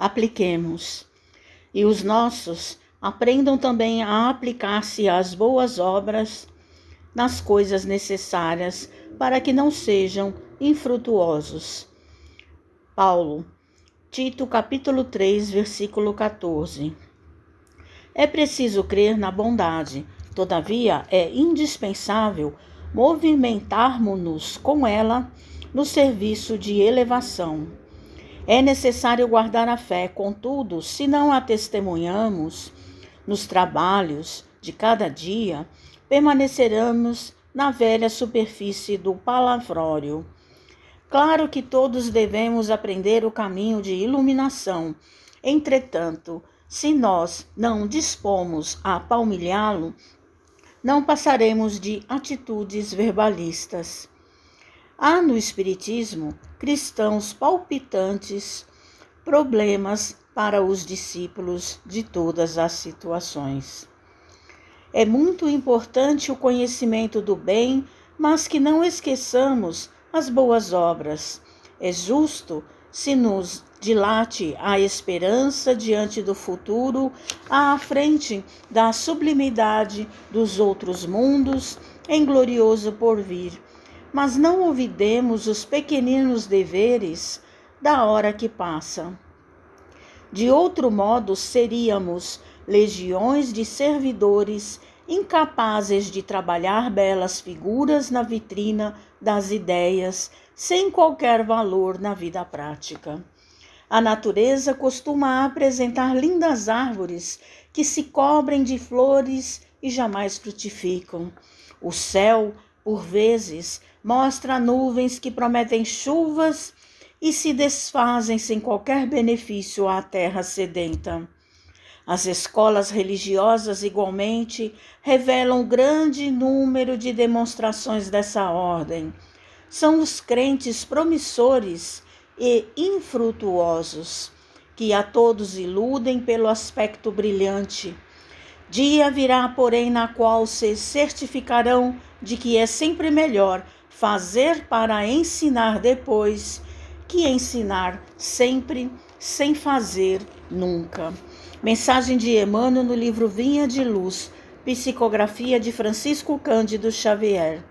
apliquemos. E os nossos aprendam também a aplicar-se às boas obras nas coisas necessárias para que não sejam infrutuosos. Paulo, Tito capítulo 3, versículo 14. É preciso crer na bondade, todavia é indispensável movimentarmos-nos com ela no serviço de elevação. É necessário guardar a fé, contudo, se não a testemunhamos nos trabalhos de cada dia, permaneceremos na velha superfície do palavrório. Claro que todos devemos aprender o caminho de iluminação. Entretanto, se nós não dispomos a palmilhá-lo, não passaremos de atitudes verbalistas. Há no Espiritismo cristãos palpitantes, problemas para os discípulos de todas as situações. É muito importante o conhecimento do bem, mas que não esqueçamos as boas obras. É justo se nos dilate a esperança diante do futuro, à frente da sublimidade dos outros mundos, em glorioso porvir mas não olvidemos os pequeninos deveres da hora que passa. De outro modo, seríamos legiões de servidores incapazes de trabalhar belas figuras na vitrina das ideias, sem qualquer valor na vida prática. A natureza costuma apresentar lindas árvores que se cobrem de flores e jamais frutificam. O céu, por vezes, mostra nuvens que prometem chuvas e se desfazem sem qualquer benefício à terra sedenta. As escolas religiosas, igualmente, revelam grande número de demonstrações dessa ordem. São os crentes promissores e infrutuosos, que a todos iludem pelo aspecto brilhante. Dia virá, porém, na qual se certificarão de que é sempre melhor fazer para ensinar depois, que ensinar sempre sem fazer nunca. Mensagem de Emmanuel no livro Vinha de Luz, psicografia de Francisco Cândido Xavier.